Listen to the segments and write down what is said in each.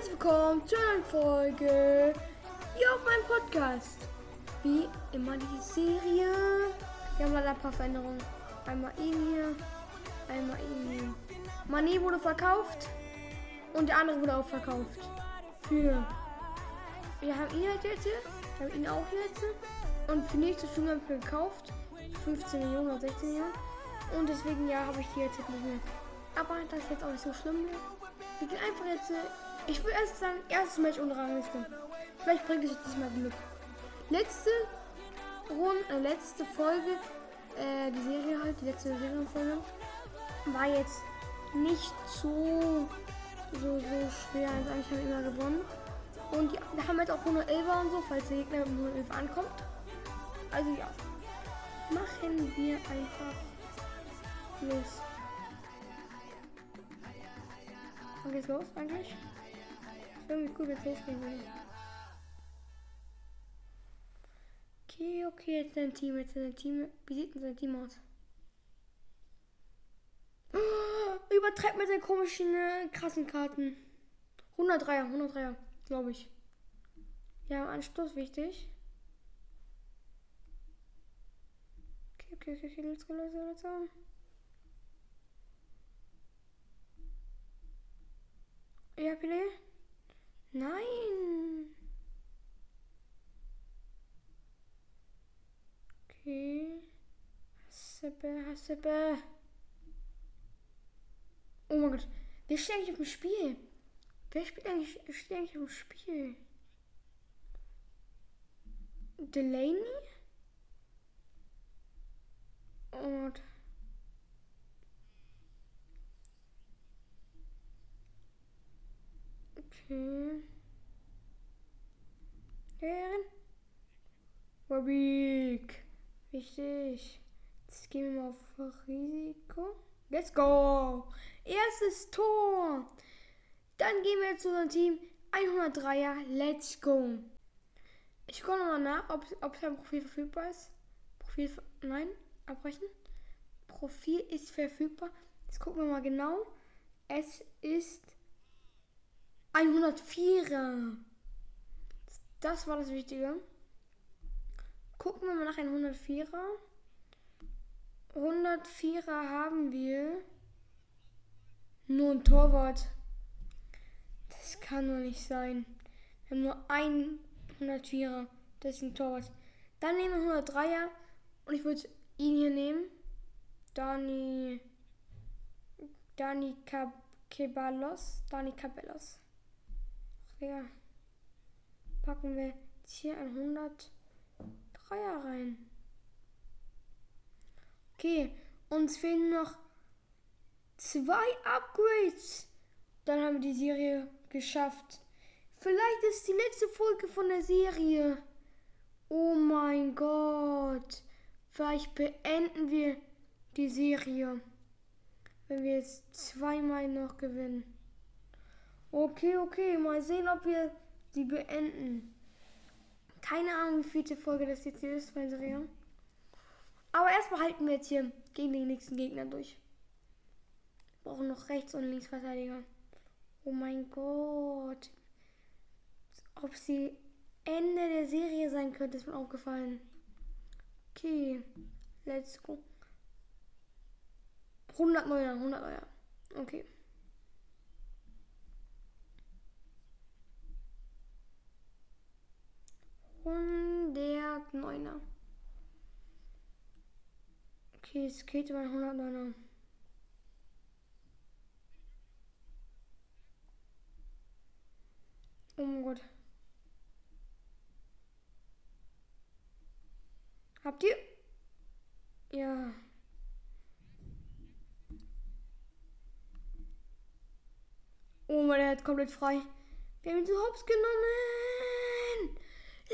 herzlich willkommen zu einer Folge hier auf meinem Podcast. Wie immer die Serie. Wir haben leider ein paar Veränderungen. Einmal ihn hier, einmal ihn hier. Mané wurde verkauft und der andere wurde auch verkauft. Für. Wir haben ihn halt jetzt, wir haben ihn auch jetzt. Und für nächste Stunde haben wir gekauft. 15 Millionen oder 16 Millionen. Und deswegen, ja, habe ich die jetzt nicht mehr. Aber das ist jetzt auch nicht so schlimm. Wir gehen einfach jetzt. Ich will erst sagen, erstes Match ohne Rangliste. Vielleicht bringt es jetzt diesmal Glück. Letzte Runde, äh, letzte Folge, äh, die Serie halt, die letzte Serienfolge, war jetzt nicht so, so, so schwer. Also eigentlich haben wir immer gewonnen. Und ja, wir haben jetzt auch 111 und so, falls der Gegner mit 111 ankommt. Also ja, machen wir einfach los. Wann geht's los eigentlich? Irgendwie cool, wenn es losgehen würde. Okay, okay, jetzt sein Team, jetzt sein Team. Wie sieht denn sein Team aus? Oh, übertreibt mit seinen komischen, äh, krassen Karten. 103er, 103er, glaube ich. Ja, Anstoß wichtig. Okay, okay, okay, okay, let's go, let's go, let's go. Ja, Pele? Nein. Okay. Hasebe, Hasebe. Oh mein Gott. Wer steht eigentlich auf dem Spiel? Wer spielt eigentlich, steht eigentlich auf dem Spiel? Delaney? Und Okay. Herren. Wabik. Wichtig. Jetzt gehen wir mal auf Risiko. Let's go. Erstes Tor. Dann gehen wir zu unserem Team. 103er. Let's go. Ich gucke nochmal nach, ob, ob sein Profil verfügbar ist. Profil. Nein. Abbrechen. Profil ist verfügbar. Jetzt gucken wir mal genau. Es ist 104er. Das war das Wichtige. Gucken wir mal nach 104er. 104er haben wir. Nur ein Torwart. Das kann nur nicht sein. Wir haben nur einen 104er. Das ist ein Torwart. Dann nehmen wir 103er. Und ich würde ihn hier nehmen. Dani. Dani Caballos. Dani Cabellos. Ja. Packen wir jetzt hier ein 103er rein. Okay, uns fehlen noch zwei Upgrades. Dann haben wir die Serie geschafft. Vielleicht ist die letzte Folge von der Serie. Oh mein Gott. Vielleicht beenden wir die Serie. Wenn wir jetzt zweimal noch gewinnen. Okay, okay, mal sehen, ob wir die beenden. Keine Ahnung, wie viele Folge das jetzt hier ist, meine Serie. Aber erstmal halten wir jetzt hier gegen den nächsten Gegner durch. Wir brauchen noch Rechts- und Linksverteidiger. Oh mein Gott. Ob sie Ende der Serie sein könnte, ist mir aufgefallen. Okay, let's go. 100 Neuer, 100 Neuer. Okay. Hundert Neuner. Okay, es geht über 109er. Oh mein Gott. Habt ihr? Ja. Oh mein, der hat komplett frei. Wir haben ihn zu Hops genommen.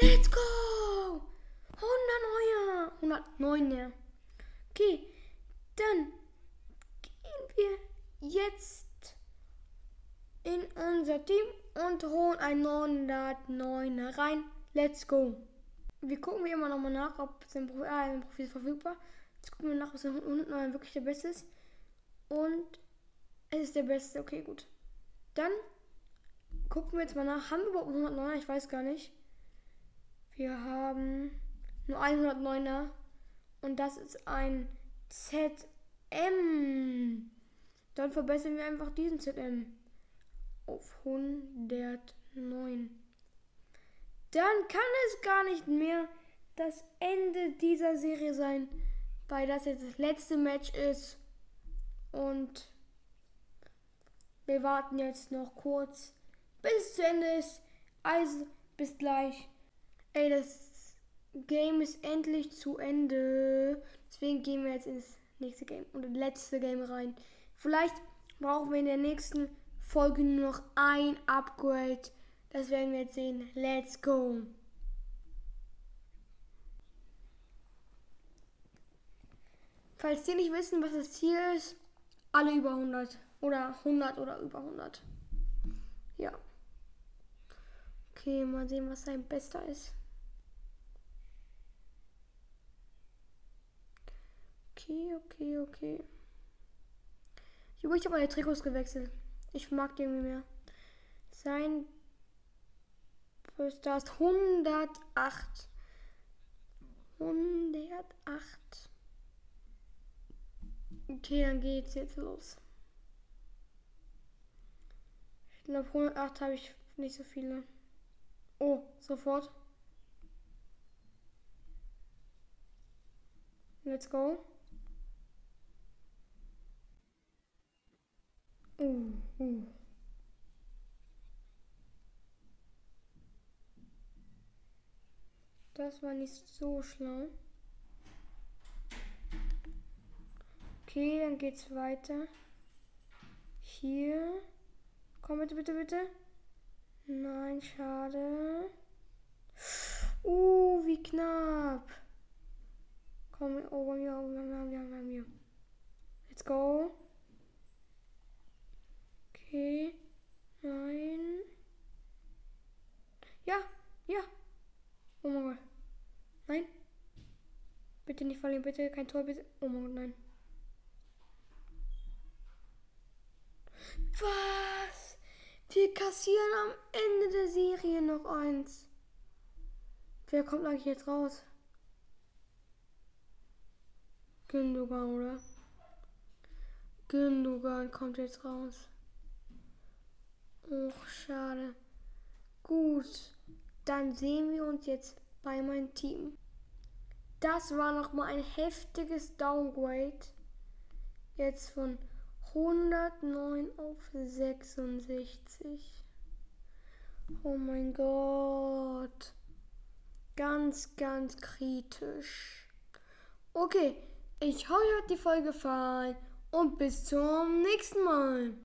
Let's go! 100 neue. 109 ja. Okay, dann gehen wir jetzt in unser Team und holen ein 909 rein. Let's go. Wir gucken wir immer noch mal nach, ob sein Profil, ah, sein Profil ist verfügbar. Jetzt gucken wir nach, ob sein 109 wirklich der beste ist. Und es ist der beste. Okay, gut. Dann gucken wir jetzt mal nach. Haben wir überhaupt 109er? Ich weiß gar nicht. Wir haben nur 109er. Und das ist ein ZM. Dann verbessern wir einfach diesen ZM auf 109. Dann kann es gar nicht mehr das Ende dieser Serie sein, weil das jetzt das letzte Match ist. Und wir warten jetzt noch kurz, bis es zu Ende ist. Also, bis gleich. Ey, das Game ist endlich zu Ende. Deswegen gehen wir jetzt ins nächste Game und das letzte Game rein. Vielleicht brauchen wir in der nächsten Folge nur noch ein Upgrade. Das werden wir jetzt sehen. Let's go. Falls die nicht wissen, was das Ziel ist, alle über 100 oder 100 oder über 100. Ja. Okay, mal sehen, was sein bester ist. Okay, okay, okay. Ich habe meine Trikots gewechselt. Ich mag die irgendwie mehr. Sein Bester ist 108. 108. Okay, dann geht's jetzt los. Ich glaube 108 habe ich nicht so viele. Oh, sofort. Let's go. Das war nicht so schlau. Okay, dann geht's weiter. Hier. Komm bitte, bitte, bitte. Nein, schade. Uh, wie knapp. Komm, oh, bei mir, oh, bei mir, bei mir, bei mir. Let's go. Okay. Nein. Ja, ja. Oh mein Gott. Nein. Bitte nicht verlieren, bitte kein Tor, bitte. Oh mein Gott, nein. Was? Wir kassieren am Ende der Serie noch eins. Wer kommt eigentlich jetzt raus? Gündogan, oder? Gündogan kommt jetzt raus. Och, schade. Gut, dann sehen wir uns jetzt bei meinem Team. Das war nochmal ein heftiges Downgrade. Jetzt von 109 auf 66. Oh mein Gott. Ganz, ganz kritisch. Okay, ich hoffe, euch hat die Folge gefallen und bis zum nächsten Mal.